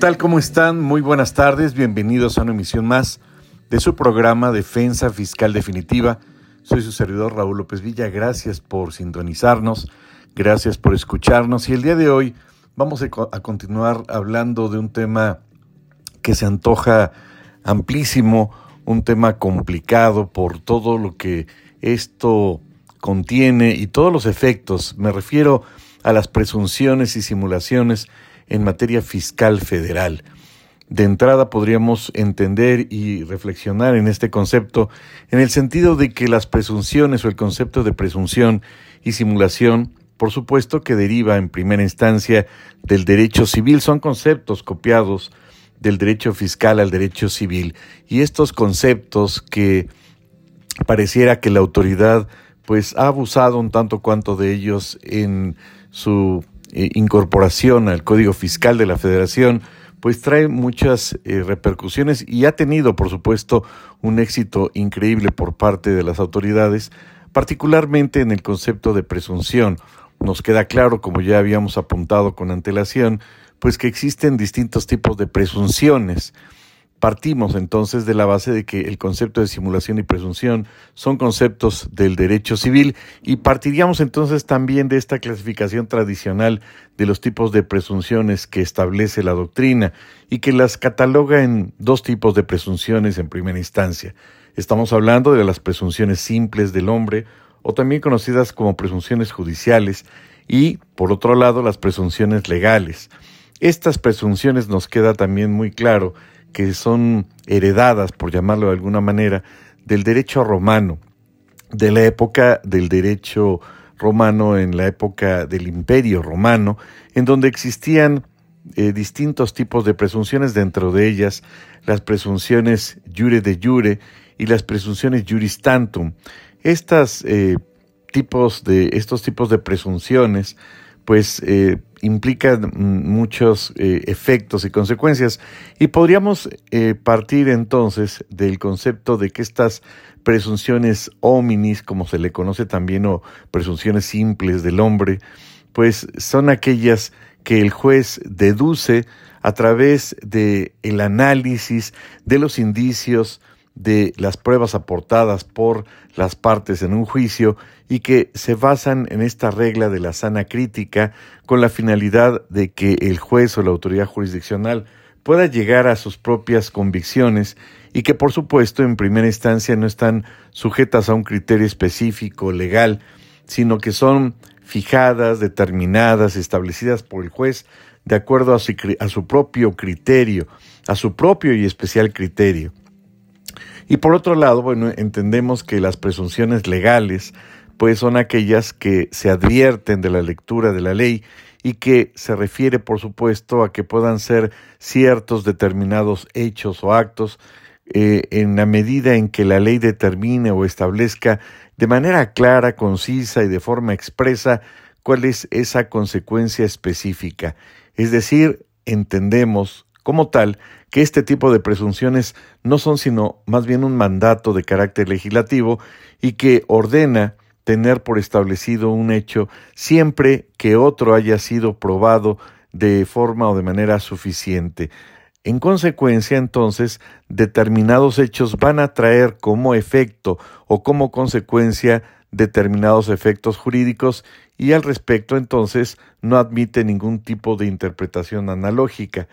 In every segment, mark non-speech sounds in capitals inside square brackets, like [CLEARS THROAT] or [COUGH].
¿Qué tal? ¿Cómo están? Muy buenas tardes. Bienvenidos a una emisión más de su programa Defensa Fiscal Definitiva. Soy su servidor Raúl López Villa. Gracias por sintonizarnos. Gracias por escucharnos. Y el día de hoy vamos a continuar hablando de un tema que se antoja amplísimo, un tema complicado por todo lo que esto contiene y todos los efectos. Me refiero a las presunciones y simulaciones en materia fiscal federal. De entrada podríamos entender y reflexionar en este concepto en el sentido de que las presunciones o el concepto de presunción y simulación, por supuesto que deriva en primera instancia del derecho civil, son conceptos copiados del derecho fiscal al derecho civil y estos conceptos que pareciera que la autoridad pues ha abusado un tanto cuanto de ellos en su eh, incorporación al Código Fiscal de la Federación, pues trae muchas eh, repercusiones y ha tenido, por supuesto, un éxito increíble por parte de las autoridades, particularmente en el concepto de presunción. Nos queda claro, como ya habíamos apuntado con antelación, pues que existen distintos tipos de presunciones. Partimos entonces de la base de que el concepto de simulación y presunción son conceptos del derecho civil y partiríamos entonces también de esta clasificación tradicional de los tipos de presunciones que establece la doctrina y que las cataloga en dos tipos de presunciones en primera instancia. Estamos hablando de las presunciones simples del hombre o también conocidas como presunciones judiciales y, por otro lado, las presunciones legales. Estas presunciones nos queda también muy claro que son heredadas, por llamarlo de alguna manera, del derecho romano, de la época del derecho romano, en la época del imperio romano, en donde existían eh, distintos tipos de presunciones, dentro de ellas las presunciones jure de jure y las presunciones juris tantum. Eh, estos tipos de presunciones pues eh, implican muchos eh, efectos y consecuencias. Y podríamos eh, partir entonces del concepto de que estas presunciones hominis, como se le conoce también, o presunciones simples del hombre, pues son aquellas que el juez deduce a través de el análisis de los indicios de las pruebas aportadas por las partes en un juicio y que se basan en esta regla de la sana crítica con la finalidad de que el juez o la autoridad jurisdiccional pueda llegar a sus propias convicciones y que por supuesto en primera instancia no están sujetas a un criterio específico legal, sino que son fijadas, determinadas, establecidas por el juez de acuerdo a su, a su propio criterio, a su propio y especial criterio. Y por otro lado, bueno, entendemos que las presunciones legales, pues son aquellas que se advierten de la lectura de la ley y que se refiere, por supuesto, a que puedan ser ciertos determinados hechos o actos eh, en la medida en que la ley determine o establezca de manera clara, concisa y de forma expresa cuál es esa consecuencia específica. Es decir, entendemos como tal que este tipo de presunciones no son sino más bien un mandato de carácter legislativo y que ordena tener por establecido un hecho siempre que otro haya sido probado de forma o de manera suficiente. En consecuencia, entonces, determinados hechos van a traer como efecto o como consecuencia determinados efectos jurídicos y al respecto, entonces, no admite ningún tipo de interpretación analógica.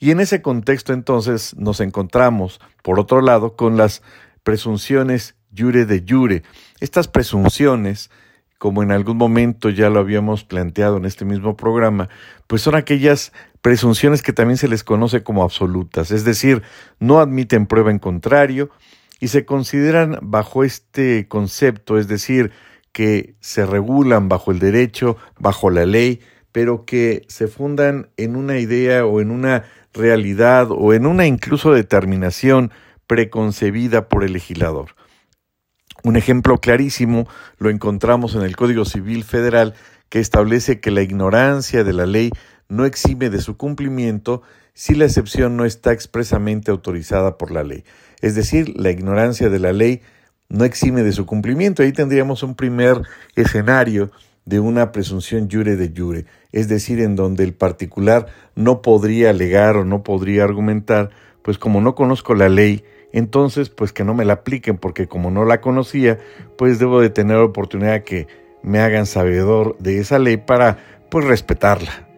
Y en ese contexto entonces nos encontramos, por otro lado, con las presunciones jure de jure. Estas presunciones, como en algún momento ya lo habíamos planteado en este mismo programa, pues son aquellas presunciones que también se les conoce como absolutas, es decir, no admiten prueba en contrario y se consideran bajo este concepto, es decir, que se regulan bajo el derecho, bajo la ley, pero que se fundan en una idea o en una realidad o en una incluso determinación preconcebida por el legislador. Un ejemplo clarísimo lo encontramos en el Código Civil Federal que establece que la ignorancia de la ley no exime de su cumplimiento si la excepción no está expresamente autorizada por la ley. Es decir, la ignorancia de la ley no exime de su cumplimiento. Ahí tendríamos un primer escenario de una presunción jure de jure, es decir, en donde el particular no podría alegar o no podría argumentar, pues como no conozco la ley, entonces pues que no me la apliquen porque como no la conocía, pues debo de tener oportunidad que me hagan sabedor de esa ley para pues respetarla.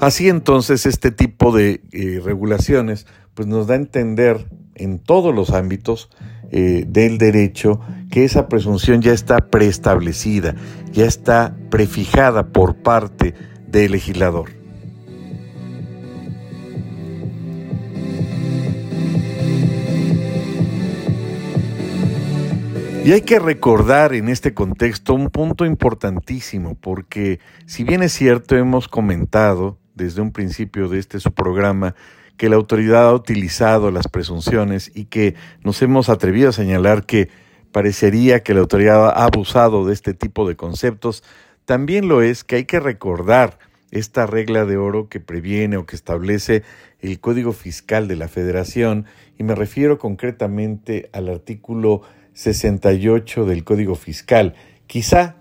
Así entonces este tipo de eh, regulaciones pues nos da a entender en todos los ámbitos eh, del derecho que esa presunción ya está preestablecida, ya está prefijada por parte del legislador. Y hay que recordar en este contexto un punto importantísimo, porque si bien es cierto, hemos comentado desde un principio de este su programa que la autoridad ha utilizado las presunciones y que nos hemos atrevido a señalar que parecería que la autoridad ha abusado de este tipo de conceptos, también lo es que hay que recordar esta regla de oro que previene o que establece el Código Fiscal de la Federación, y me refiero concretamente al artículo 68 del Código Fiscal. Quizá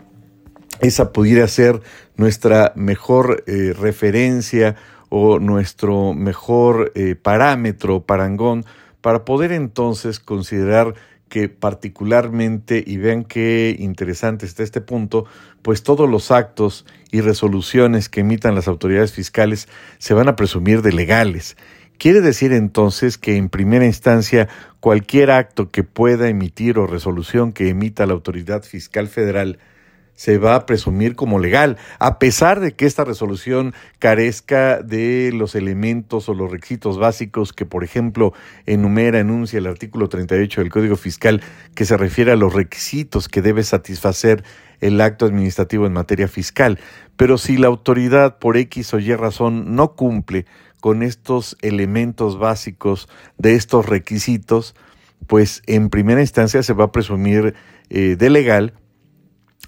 esa pudiera ser nuestra mejor eh, referencia o nuestro mejor eh, parámetro, parangón, para poder entonces considerar que particularmente, y vean qué interesante está este punto, pues todos los actos y resoluciones que emitan las autoridades fiscales se van a presumir de legales. Quiere decir entonces que en primera instancia cualquier acto que pueda emitir o resolución que emita la autoridad fiscal federal se va a presumir como legal, a pesar de que esta resolución carezca de los elementos o los requisitos básicos que, por ejemplo, enumera, enuncia el artículo 38 del Código Fiscal, que se refiere a los requisitos que debe satisfacer el acto administrativo en materia fiscal. Pero si la autoridad, por X o Y razón, no cumple con estos elementos básicos de estos requisitos, pues en primera instancia se va a presumir eh, de legal,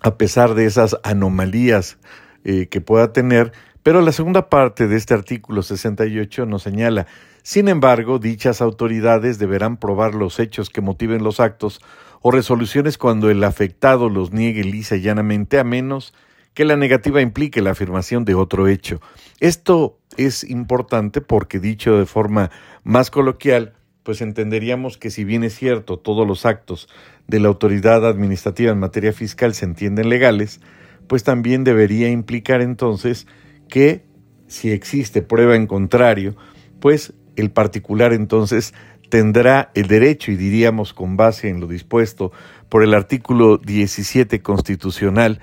a pesar de esas anomalías eh, que pueda tener, pero la segunda parte de este artículo 68 nos señala, sin embargo, dichas autoridades deberán probar los hechos que motiven los actos o resoluciones cuando el afectado los niegue lisa y llanamente, a menos que la negativa implique la afirmación de otro hecho. Esto es importante porque dicho de forma más coloquial, pues entenderíamos que si bien es cierto todos los actos de la autoridad administrativa en materia fiscal se entienden legales, pues también debería implicar entonces que si existe prueba en contrario, pues el particular entonces tendrá el derecho, y diríamos con base en lo dispuesto por el artículo 17 constitucional,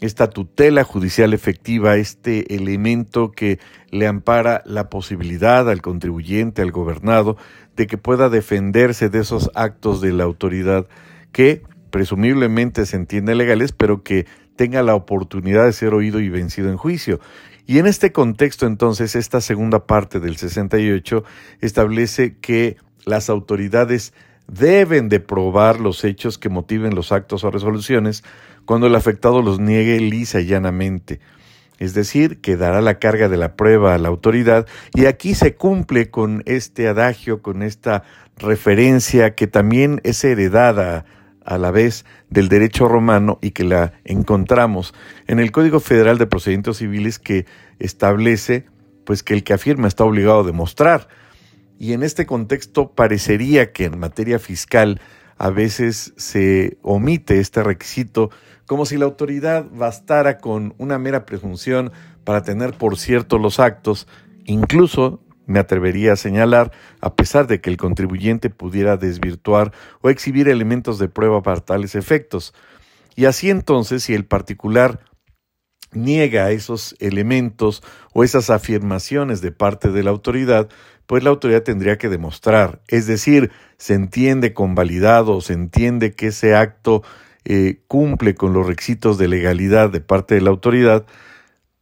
esta tutela judicial efectiva, este elemento que le ampara la posibilidad al contribuyente, al gobernado, de que pueda defenderse de esos actos de la autoridad que presumiblemente se entienden legales, pero que tenga la oportunidad de ser oído y vencido en juicio. Y en este contexto, entonces, esta segunda parte del 68 establece que las autoridades deben de probar los hechos que motiven los actos o resoluciones cuando el afectado los niegue lisa y llanamente. Es decir, que dará la carga de la prueba a la autoridad y aquí se cumple con este adagio, con esta referencia que también es heredada a la vez del derecho romano y que la encontramos en el Código Federal de Procedimientos Civiles que establece pues que el que afirma está obligado a demostrar. Y en este contexto parecería que en materia fiscal a veces se omite este requisito como si la autoridad bastara con una mera presunción para tener por cierto los actos, incluso me atrevería a señalar, a pesar de que el contribuyente pudiera desvirtuar o exhibir elementos de prueba para tales efectos. Y así entonces, si el particular niega esos elementos o esas afirmaciones de parte de la autoridad, pues la autoridad tendría que demostrar, es decir, se entiende convalidado, se entiende que ese acto eh, cumple con los requisitos de legalidad de parte de la autoridad,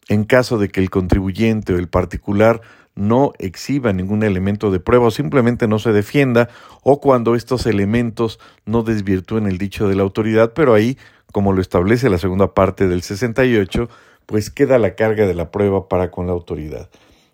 en caso de que el contribuyente o el particular no exhiba ningún elemento de prueba o simplemente no se defienda, o cuando estos elementos no desvirtúen el dicho de la autoridad, pero ahí, como lo establece la segunda parte del 68, pues queda la carga de la prueba para con la autoridad.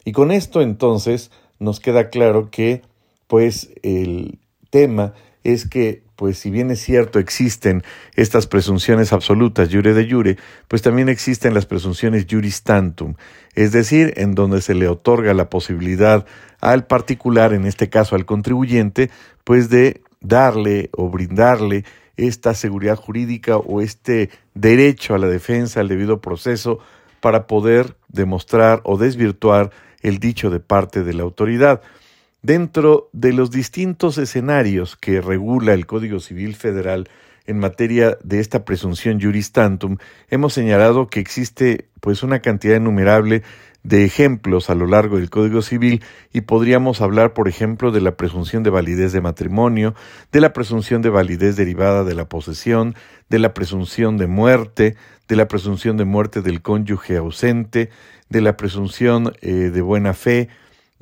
Y con esto entonces nos queda claro que pues el tema es que, pues si bien es cierto, existen estas presunciones absolutas, jure de jure, pues también existen las presunciones juris tantum, es decir, en donde se le otorga la posibilidad al particular, en este caso al contribuyente, pues de darle o brindarle esta seguridad jurídica o este derecho a la defensa, al debido proceso, para poder demostrar o desvirtuar el dicho de parte de la autoridad. Dentro de los distintos escenarios que regula el Código Civil Federal en materia de esta presunción juris tantum, hemos señalado que existe pues una cantidad innumerable de ejemplos a lo largo del Código Civil y podríamos hablar, por ejemplo, de la presunción de validez de matrimonio, de la presunción de validez derivada de la posesión, de la presunción de muerte, de la presunción de muerte del cónyuge ausente, de la presunción eh, de buena fe,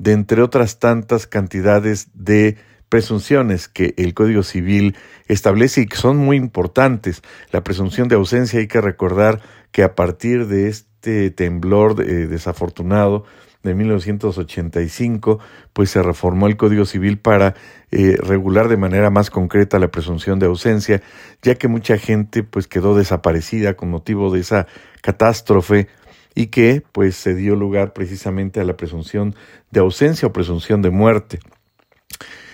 de entre otras tantas cantidades de presunciones que el Código Civil establece y que son muy importantes. La presunción de ausencia hay que recordar que a partir de este temblor eh, desafortunado de 1985, pues se reformó el Código Civil para eh, regular de manera más concreta la presunción de ausencia, ya que mucha gente pues quedó desaparecida con motivo de esa catástrofe y que pues se dio lugar precisamente a la presunción de ausencia o presunción de muerte.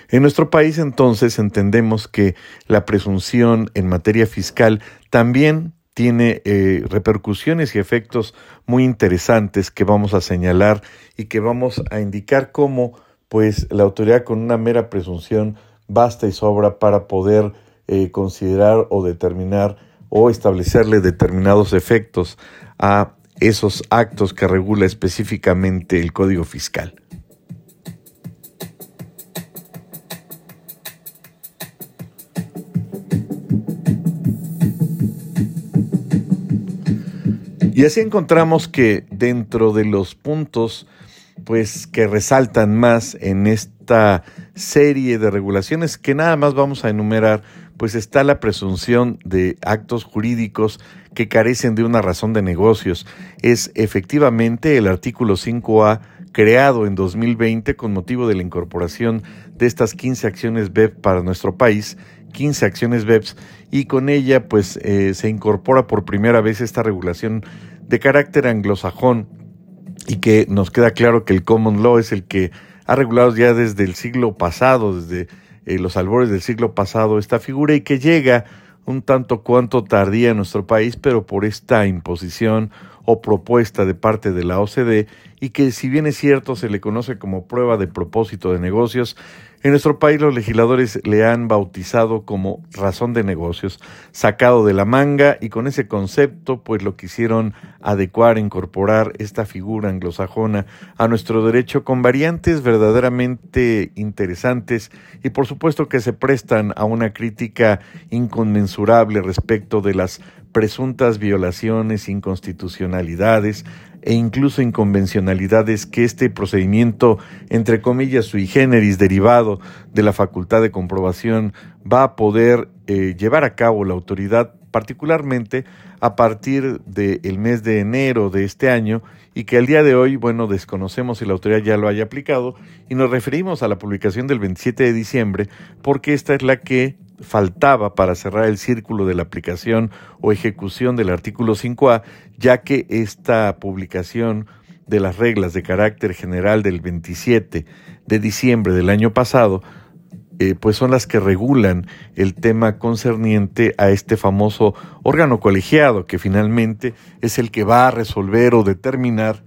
En nuestro país entonces entendemos que la presunción en materia fiscal también tiene eh, repercusiones y efectos muy interesantes que vamos a señalar y que vamos a indicar cómo pues la autoridad con una mera presunción basta y sobra para poder eh, considerar o determinar o establecerle determinados efectos a esos actos que regula específicamente el Código Fiscal. Y así encontramos que dentro de los puntos pues que resaltan más en esta serie de regulaciones que nada más vamos a enumerar, pues está la presunción de actos jurídicos que carecen de una razón de negocios. Es efectivamente el artículo 5A creado en 2020 con motivo de la incorporación de estas 15 acciones BEP para nuestro país, 15 acciones BEPS, y con ella pues eh, se incorpora por primera vez esta regulación de carácter anglosajón y que nos queda claro que el common law es el que ha regulado ya desde el siglo pasado, desde eh, los albores del siglo pasado esta figura y que llega un tanto cuanto tardía en nuestro país, pero por esta imposición o propuesta de parte de la OCDE y que si bien es cierto se le conoce como prueba de propósito de negocios, en nuestro país los legisladores le han bautizado como razón de negocios, sacado de la manga y con ese concepto pues lo quisieron adecuar, incorporar esta figura anglosajona a nuestro derecho con variantes verdaderamente interesantes y por supuesto que se prestan a una crítica inconmensurable respecto de las presuntas violaciones, inconstitucionalidades, e incluso inconvencionalidades que este procedimiento, entre comillas, sui generis, derivado de la facultad de comprobación, va a poder eh, llevar a cabo la autoridad, particularmente a partir del mes de enero de este año y que al día de hoy, bueno, desconocemos si la autoridad ya lo haya aplicado y nos referimos a la publicación del 27 de diciembre porque esta es la que faltaba para cerrar el círculo de la aplicación o ejecución del artículo 5A, ya que esta publicación de las reglas de carácter general del 27 de diciembre del año pasado, eh, pues son las que regulan el tema concerniente a este famoso órgano colegiado, que finalmente es el que va a resolver o determinar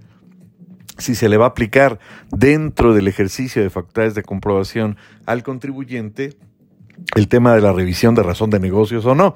si se le va a aplicar dentro del ejercicio de facultades de comprobación al contribuyente el tema de la revisión de razón de negocios o no.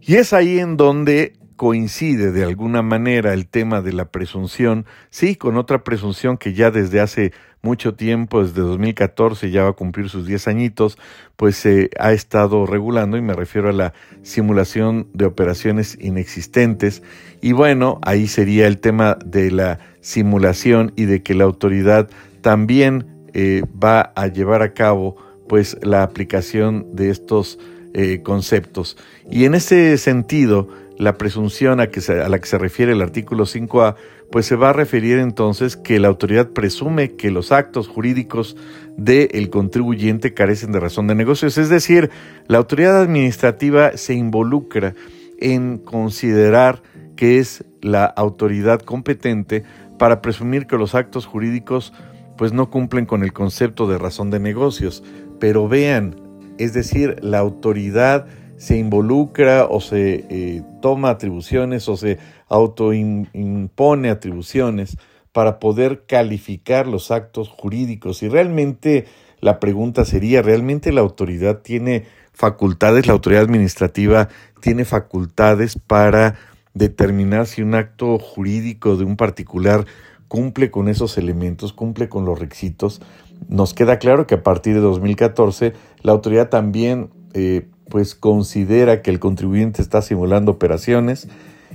Y es ahí en donde coincide de alguna manera el tema de la presunción, sí, con otra presunción que ya desde hace mucho tiempo, desde 2014 ya va a cumplir sus 10 añitos, pues se ha estado regulando y me refiero a la simulación de operaciones inexistentes. Y bueno, ahí sería el tema de la simulación y de que la autoridad también eh, va a llevar a cabo pues la aplicación de estos eh, conceptos. Y en ese sentido, la presunción a, que a la que se refiere el artículo 5A, pues se va a referir entonces que la autoridad presume que los actos jurídicos del contribuyente carecen de razón de negocios, es decir, la autoridad administrativa se involucra en considerar que es la autoridad competente para presumir que los actos jurídicos pues no cumplen con el concepto de razón de negocios. Pero vean, es decir, la autoridad se involucra o se eh, toma atribuciones o se autoimpone atribuciones para poder calificar los actos jurídicos. Y realmente la pregunta sería, ¿realmente la autoridad tiene facultades, la autoridad administrativa tiene facultades para determinar si un acto jurídico de un particular cumple con esos elementos, cumple con los requisitos. Nos queda claro que a partir de 2014 la autoridad también eh, pues considera que el contribuyente está simulando operaciones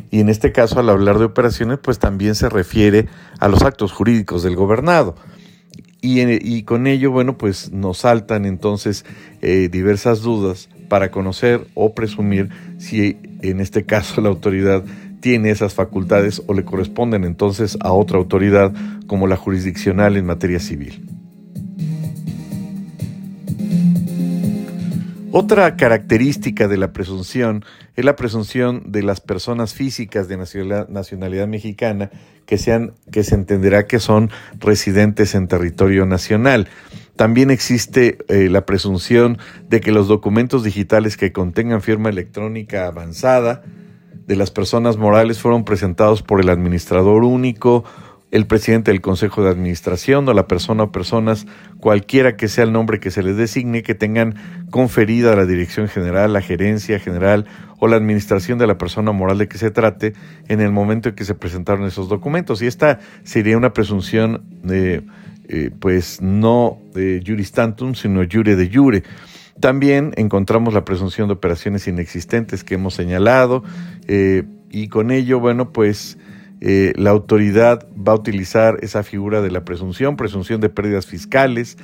y en este caso al hablar de operaciones pues también se refiere a los actos jurídicos del gobernado. Y, con ello, bueno, pues nos saltan entonces eh, diversas dudas para conocer o presumir si en este caso la autoridad tiene esas facultades o le corresponden entonces a otra autoridad como la jurisdiccional en materia civil. Otra característica de la presunción es la presunción de las personas físicas de nacionalidad, mexicana que, sean, que se entenderá que son residentes en territorio nacional. También existe eh, la presunción de que los documentos digitales que contengan firma electrónica avanzada de las personas morales fueron presentados por el administrador único el presidente del Consejo de Administración o la persona o personas, cualquiera que sea el nombre que se les designe, que tengan conferida la dirección general, la gerencia general o la administración de la persona moral de que se trate en el momento en que se presentaron esos documentos. Y esta sería una presunción de, eh, pues no de juris tantum, sino jure de jure. También encontramos la presunción de operaciones inexistentes que hemos señalado eh, y con ello, bueno, pues eh, la autoridad va a utilizar esa figura de la presunción, presunción de pérdidas fiscales,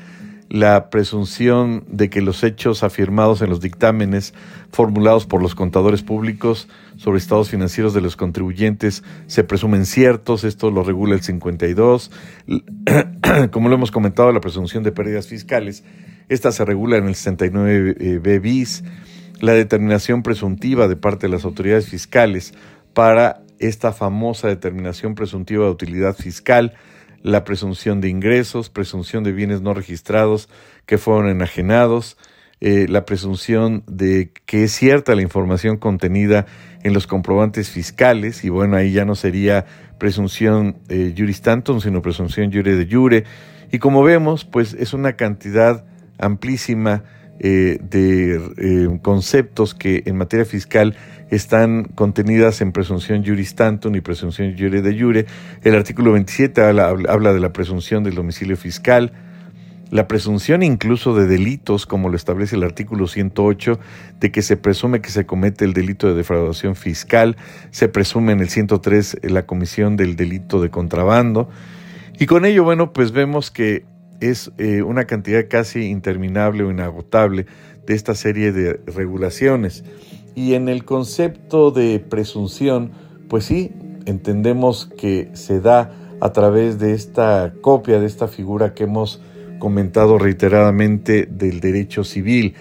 la presunción de que los hechos afirmados en los dictámenes formulados por los contadores públicos sobre estados financieros de los contribuyentes se presumen ciertos, esto lo regula el 52. [CLEARS THROAT] Como lo hemos comentado, la presunción de pérdidas fiscales, esta se regula en el 69b bis, la determinación presuntiva de parte de las autoridades fiscales para esta famosa determinación presuntiva de utilidad fiscal, la presunción de ingresos, presunción de bienes no registrados que fueron enajenados, eh, la presunción de que es cierta la información contenida en los comprobantes fiscales, y bueno, ahí ya no sería presunción eh, juris tantum, sino presunción jure de jure, y como vemos, pues es una cantidad amplísima eh, de eh, conceptos que en materia fiscal están contenidas en presunción juris tantum y presunción jure de jure. El artículo 27 habla, de la presunción del domicilio fiscal, la presunción incluso de delitos, como lo establece el artículo 108, de que se presume que se comete el delito de defraudación fiscal, se presume en el 103 la comisión del delito de contrabando. Y con ello, bueno, pues vemos que es eh, una cantidad casi interminable o inagotable de esta serie de regulaciones. Y en el concepto de presunción, pues sí, entendemos que se da a través de esta copia, de esta figura que hemos comentado reiteradamente del derecho civil.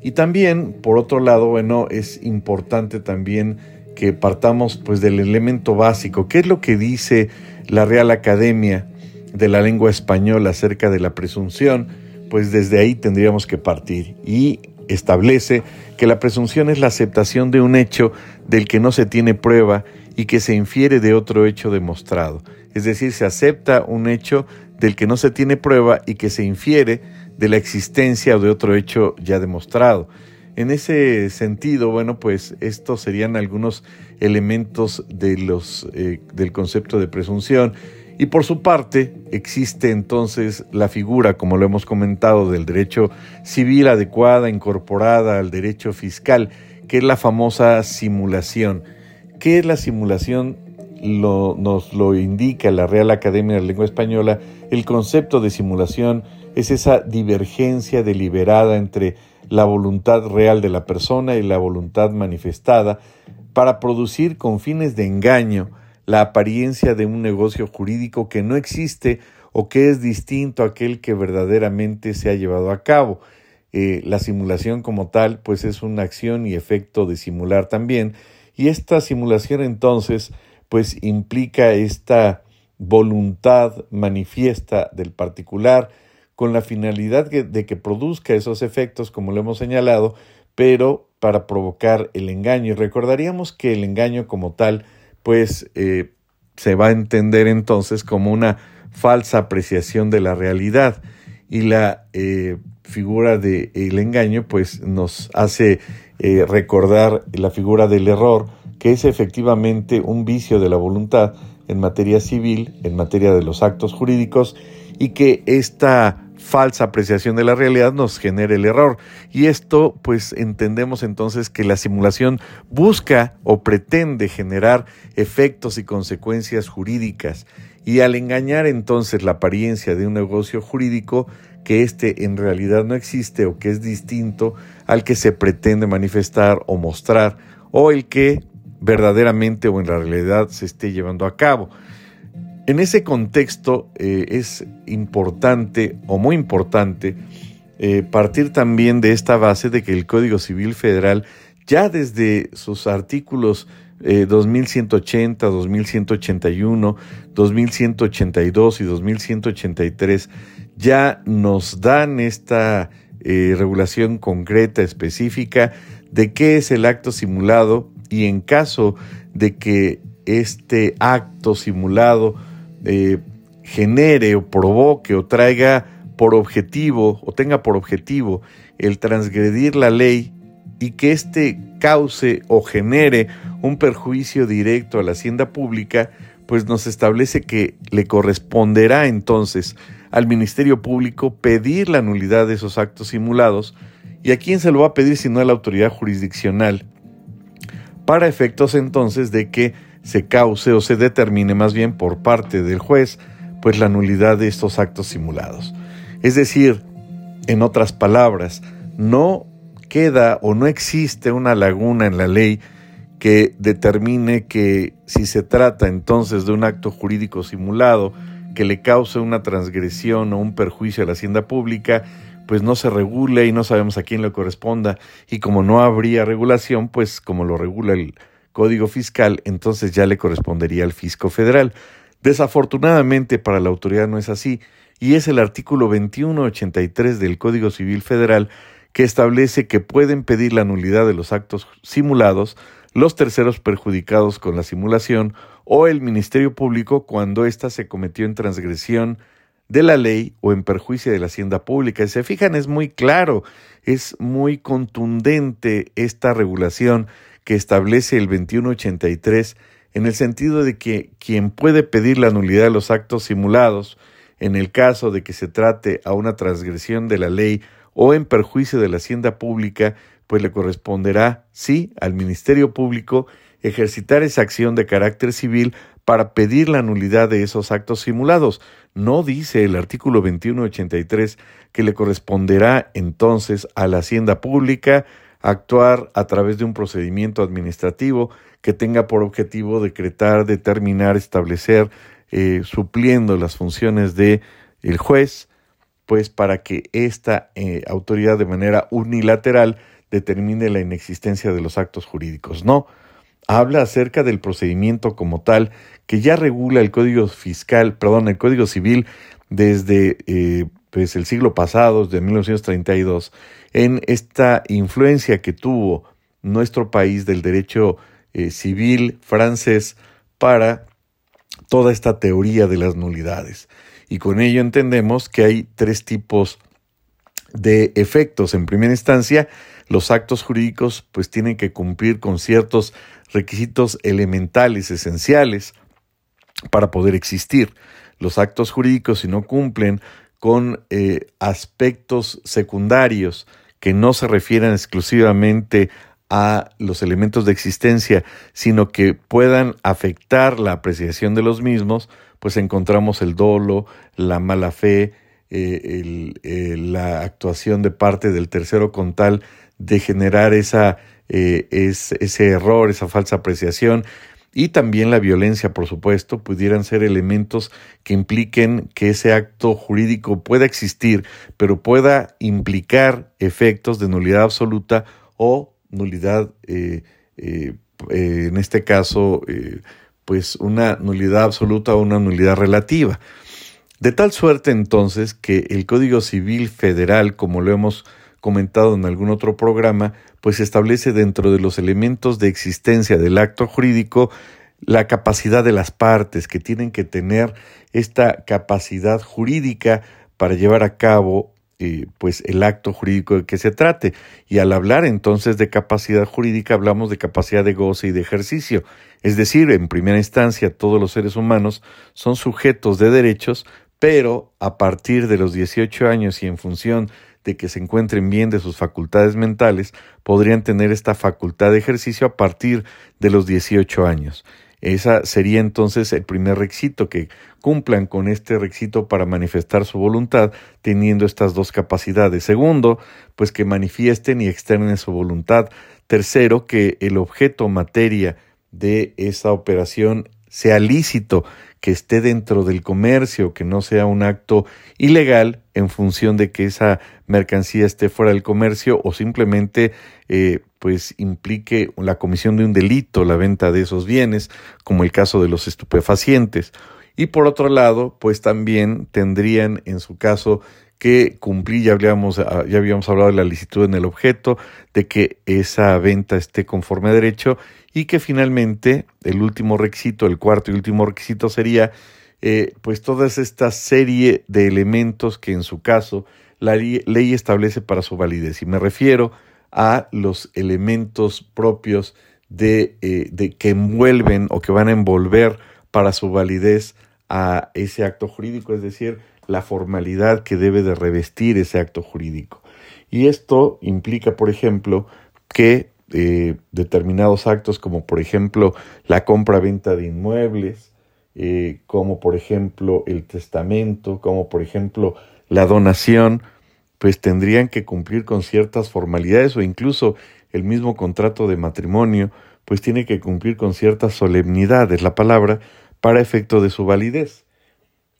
Y también, por otro lado, bueno, es importante también que partamos pues del elemento básico, ¿qué es lo que dice la Real Academia de la lengua española acerca de la presunción, pues desde ahí tendríamos que partir. Y establece que la presunción es la aceptación de un hecho del que no se tiene prueba y que se infiere de otro hecho demostrado. Es decir, se acepta un hecho del que no se tiene prueba y que se infiere de la existencia de otro hecho ya demostrado. En ese sentido, bueno, pues estos serían algunos elementos de los, eh, del concepto de presunción y por su parte, existe entonces la figura, como lo hemos comentado, del derecho civil adecuada, incorporada al derecho fiscal, que es la famosa simulación. ¿Qué es la simulación? nos lo indica la Real Academia de la Lengua Española. El concepto de simulación es esa divergencia deliberada entre la voluntad real de la persona y la voluntad manifestada para producir con fines de engaño la apariencia de un negocio jurídico que no existe o que es distinto a aquel que verdaderamente se ha llevado a cabo. Eh, la simulación como tal, pues es una acción y efecto de simular también. Y esta simulación entonces, pues implica esta voluntad manifiesta del particular con la finalidad de que produzca esos efectos, como lo hemos señalado, pero para provocar el engaño. Y recordaríamos que el engaño como tal, pues eh, se va a entender entonces como una falsa apreciación de la realidad. Y la eh, figura del el engaño pues nos hace eh, recordar la figura del error que es efectivamente un vicio de la voluntad en materia civil, en materia de los actos jurídicos y que esta falsa apreciación de la realidad nos genera el error. Y esto, pues entendemos entonces que la simulación busca o pretende generar efectos y consecuencias jurídicas. Y al engañar entonces la apariencia de un negocio jurídico, que éste en realidad no existe o que es distinto al que se pretende manifestar o mostrar, o el que verdaderamente o en la realidad se esté llevando a cabo. En ese contexto eh, es importante o muy importante eh, partir también de esta base de que el Código Civil Federal ya desde sus artículos 2180, 2181, 2182 y 2183 ya nos dan esta eh, regulación concreta, específica, de qué es el acto simulado y en caso de que este acto simulado eh, genere o provoque o traiga por objetivo o tenga por objetivo el transgredir la ley y que éste cause o genere un perjuicio directo a la hacienda pública, pues nos establece que le corresponderá entonces al Ministerio Público pedir la nulidad de esos actos simulados. ¿Y a quién se lo va a pedir si no a la autoridad jurisdiccional? Para efectos entonces de que se cause o se determine más bien por parte del juez pues la nulidad de estos actos simulados. Es decir, en otras palabras, no queda o no existe una laguna en la ley que determine que si se trata entonces de un acto jurídico simulado que le cause una transgresión o un perjuicio a la hacienda pública, pues no se regule y no sabemos a quién le corresponda. Y como no habría regulación, pues como lo regula el Código Fiscal, entonces ya le correspondería al fisco federal. Desafortunadamente para la autoridad no es así, y es el artículo 2183 del Código Civil Federal que establece que pueden pedir la nulidad de los actos simulados los terceros perjudicados con la simulación o el Ministerio Público cuando ésta se cometió en transgresión de la ley o en perjuicio de la hacienda pública. Si se fijan, es muy claro, es muy contundente esta regulación que establece el 2183 en el sentido de que quien puede pedir la nulidad de los actos simulados en el caso de que se trate a una transgresión de la ley o en perjuicio de la hacienda pública, pues le corresponderá, sí, al Ministerio Público ejercitar esa acción de carácter civil para pedir la nulidad de esos actos simulados. No dice el artículo 2183 que le corresponderá entonces a la hacienda pública actuar a través de un procedimiento administrativo que tenga por objetivo decretar, determinar, establecer, eh, supliendo las funciones de el juez, pues para que esta eh, autoridad de manera unilateral determine la inexistencia de los actos jurídicos. No, habla acerca del procedimiento como tal que ya regula el Código Fiscal, perdón, el Código Civil desde eh, pues el siglo pasado, de 1932, en esta influencia que tuvo nuestro país del derecho eh, civil francés para toda esta teoría de las nulidades. Y con ello entendemos que hay tres tipos de efectos. En primera instancia, los actos jurídicos pues tienen que cumplir con ciertos requisitos elementales, esenciales, para poder existir. Los actos jurídicos, si no cumplen con eh, aspectos secundarios que no se refieran exclusivamente a los elementos de existencia, sino que puedan afectar la apreciación de los mismos, pues encontramos el dolo, la mala fe, eh, eh, la actuación de parte del tercero con tal de generar esa, ese error, esa falsa apreciación, y también la violencia, por supuesto, pudieran ser elementos que impliquen que ese acto jurídico pueda existir, pero pueda implicar efectos de nulidad absoluta o nulidad, eh, eh, eh, en este caso, pues una nulidad absoluta o una nulidad relativa. De tal suerte entonces que el Código Civil Federal, como lo hemos comentado en algún otro programa, pues establece dentro de los elementos de existencia del acto jurídico la capacidad de las partes que tienen que tener esta capacidad jurídica para llevar a cabo eh, pues el acto jurídico de que se trate. Y al hablar entonces de capacidad jurídica hablamos de capacidad de goce y de ejercicio. Es decir, en primera instancia todos los seres humanos son sujetos de derechos, pero a partir de los 18 años y en función de que se encuentren bien de sus facultades mentales, podrían tener esta facultad de ejercicio a partir de los 18 años. Esa sería entonces el primer requisito, que cumplan con este requisito para manifestar su voluntad teniendo estas dos capacidades. Segundo, pues que manifiesten y externen su voluntad. Tercero, que el objeto materia de esa operación sea lícito, que esté dentro del comercio, que no sea un acto ilegal en función de que esa mercancía esté fuera del comercio o simplemente eh, pues implique la comisión de un delito, la venta de esos bienes, como el caso de los estupefacientes. Y por otro lado, pues también tendrían en su caso que cumplir, ya habíamos, ah, ya habíamos hablado de la licitud en el objeto, de que esa venta esté conforme a derecho y que finalmente el último requisito, el cuarto y último requisito sería eh, pues toda esta serie de elementos que en su caso la ley establece para su validez. Y me refiero a los elementos propios de, eh, de que envuelven o que van a envolver para su validez a ese acto jurídico, es decir, la formalidad que debe de revestir ese acto jurídico. Y esto implica, por ejemplo, que eh, determinados actos como por ejemplo la compra-venta de inmuebles, eh, como por ejemplo el testamento, como por ejemplo la donación, pues tendrían que cumplir con ciertas formalidades o incluso el mismo contrato de matrimonio, pues tiene que cumplir con ciertas solemnidades, la palabra, para efecto de su validez.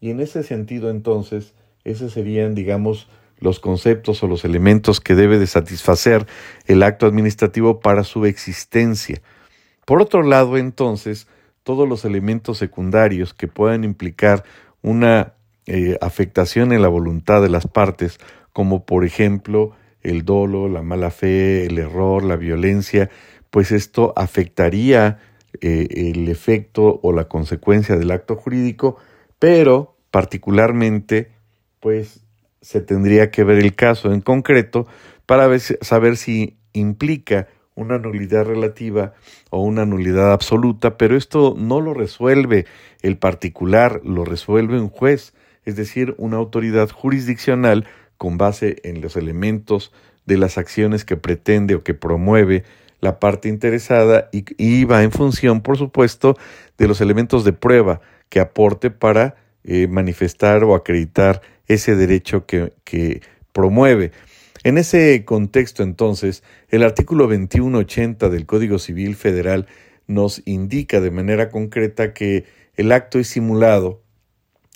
Y en ese sentido entonces, esos serían, digamos, los conceptos o los elementos que debe de satisfacer el acto administrativo para su existencia. Por otro lado, entonces, todos los elementos secundarios que puedan implicar una eh, afectación en la voluntad de las partes, como por ejemplo el dolo, la mala fe, el error, la violencia, pues esto afectaría eh, el efecto o la consecuencia del acto jurídico, pero particularmente, pues se tendría que ver el caso en concreto para saber si implica una nulidad relativa o una nulidad absoluta, pero esto no lo resuelve el particular, lo resuelve un juez, es decir, una autoridad jurisdiccional con base en los elementos de las acciones que pretende o que promueve la parte interesada y, va en función, por supuesto, de los elementos de prueba que aporte para eh, manifestar o acreditar ese derecho que, promueve. En ese contexto, entonces, el artículo 2180 del Código Civil Federal nos indica de manera concreta que el acto es simulado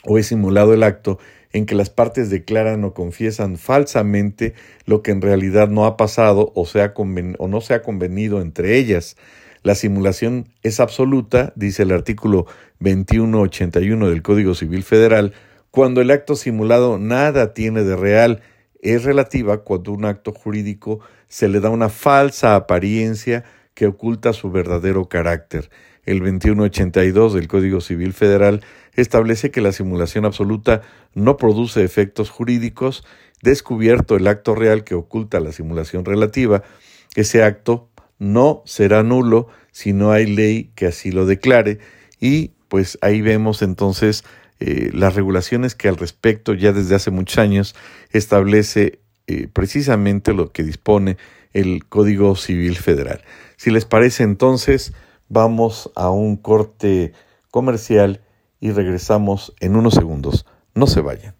o es simulado el acto en que las partes declaran o confiesan falsamente lo que en realidad no ha pasado o no se ha convenido entre ellas. La simulación es absoluta, dice el artículo 2181 del Código Civil Federal, cuando el acto simulado nada tiene de real, es relativa cuando un acto jurídico se le da una falsa apariencia que oculta su verdadero carácter. El 2182 del Código Civil Federal establece que la simulación absoluta no produce efectos jurídicos, descubierto el acto real que oculta la simulación relativa, ese acto no será nulo si no hay ley que así lo declare y pues ahí vemos entonces eh, las regulaciones que al respecto ya desde hace muchos años establece eh, precisamente lo que dispone el Código Civil Federal. Si les parece entonces, vamos a un corte comercial y regresamos en unos segundos. No se vayan.